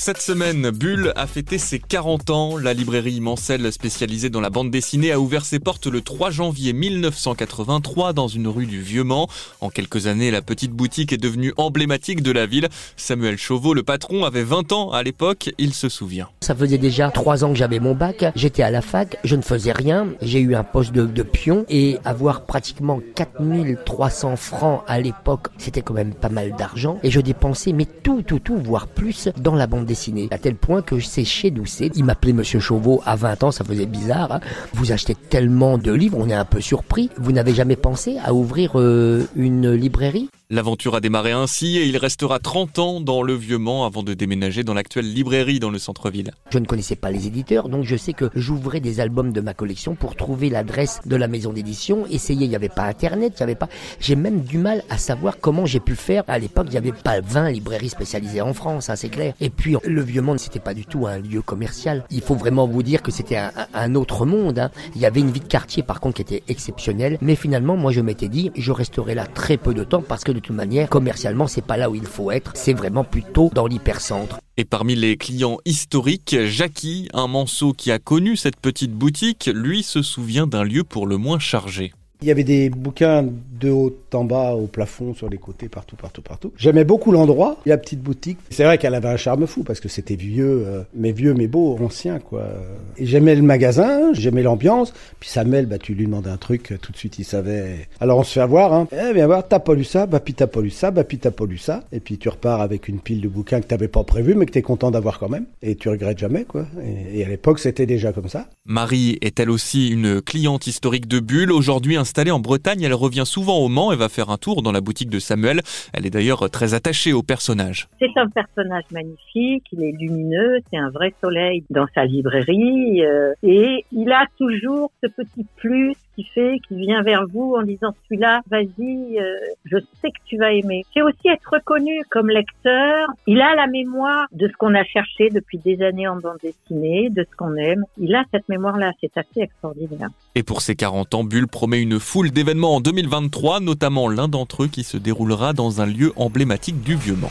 Cette semaine, Bulle a fêté ses 40 ans. La librairie Mancel, spécialisée dans la bande dessinée, a ouvert ses portes le 3 janvier 1983 dans une rue du Vieux-Mans. En quelques années, la petite boutique est devenue emblématique de la ville. Samuel Chauveau, le patron, avait 20 ans à l'époque. Il se souvient. Ça faisait déjà 3 ans que j'avais mon bac. J'étais à la fac. Je ne faisais rien. J'ai eu un poste de, pion et avoir pratiquement 4300 francs à l'époque, c'était quand même pas mal d'argent. Et je dépensais, mais tout, tout, tout, voire plus, dans la bande dessiné, à tel point que sais chez Doucet, il m'appelait Monsieur Chauveau à 20 ans, ça faisait bizarre. hein. Vous achetez tellement de livres, on est un peu surpris. Vous n'avez jamais pensé à ouvrir euh, une librairie? L'aventure a démarré ainsi et il restera 30 ans dans le Vieux-Mans avant de déménager dans l'actuelle librairie dans le centre-ville. Je ne connaissais pas les éditeurs, donc je sais que j'ouvrais des albums de ma collection pour trouver l'adresse de la maison d'édition, essayer, il n'y avait pas internet, il n'y avait pas... J'ai même du mal à savoir comment j'ai pu faire. À l'époque, il n'y avait pas 20 librairies spécialisées en France, hein, c'est clair. Et puis, le vieux monde, c'était pas du tout un lieu commercial. Il faut vraiment vous dire que c'était un, autre monde. hein. Il y avait une vie de quartier, par contre, qui était exceptionnelle. Mais finalement, moi, je m'étais dit, je resterai là très peu de temps parce que de toute manière, commercialement, c'est pas là où il faut être. C'est vraiment plutôt dans l'hypercentre. Et parmi les clients historiques, Jackie, un manceau qui a connu cette petite boutique, lui se souvient d'un lieu pour le moins chargé. Il y avait des bouquins de haut en bas, au plafond, sur les côtés, partout, partout, partout. J'aimais beaucoup l'endroit, la petite boutique. C'est vrai qu'elle avait un charme fou parce que c'était vieux, euh, mais vieux, mais beau, ancien, quoi. Et j'aimais le magasin, j'aimais l'ambiance. Puis Samuel, bah, tu lui demandais un truc, tout de suite, il savait. Alors on se fait avoir, hein. Eh, viens voir, t'as pas lu ça, bah, puis t'as pas lu ça, bah, puis t'as pas lu ça. Et puis tu repars avec une pile de bouquins que t'avais pas prévu, mais que t'es content d'avoir quand même. Et tu regrettes jamais, quoi. Et, et à l'époque, c'était déjà comme ça. Marie est elle aussi une cliente historique de Bulle? Aujourd'hui installée en Bretagne, elle revient souvent au Mans et va faire un tour dans la boutique de Samuel. Elle est d'ailleurs très attachée au personnage. C'est un personnage magnifique, il est lumineux, c'est un vrai soleil dans sa librairie euh, et il a toujours ce petit plus qui fait qu'il vient vers vous en disant celui-là, vas-y, euh, je sais que tu vas aimer. C'est aussi être reconnu comme lecteur. Il a la mémoire de ce qu'on a cherché depuis des années en bande dessinée, de ce qu'on aime. Il a cette mémoire-là, c'est assez extraordinaire. Et pour ses 40 ans, Bulle promet une foule d'événements en 2023, notamment l'un d'entre eux qui se déroulera dans un lieu emblématique du Vieux-Mans.